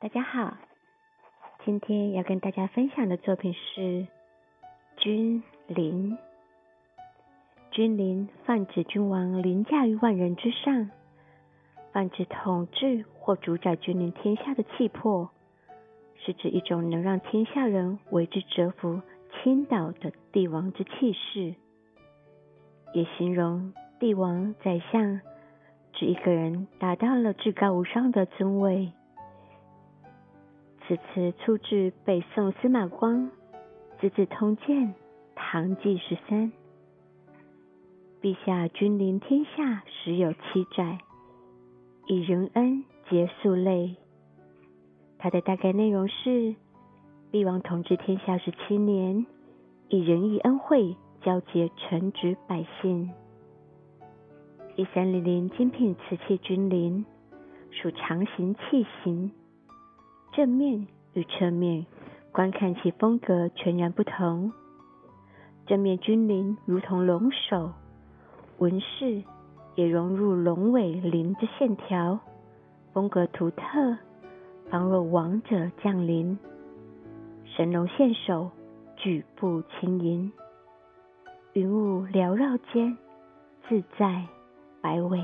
大家好，今天要跟大家分享的作品是《君临》。君临泛指君王凌驾于万人之上，泛指统治或主宰君临天下的气魄，是指一种能让天下人为之折服、倾倒的帝王之气势，也形容帝王、宰相。指一个人达到了至高无上的尊位。此词出自北宋司马光《资治通鉴·唐纪十三》。陛下君临天下，实有七载，以仁恩结素类。它的大概内容是：帝王统治天下十七年，以仁义恩惠交结臣职百姓。一三零零精品瓷器君临，属长形器型，正面与侧面观看其风格全然不同。正面君临如同龙首，纹饰也融入龙尾鳞之线条，风格独特，仿若王者降临，神龙现首，举步轻盈，云雾缭绕间，自在。摆尾。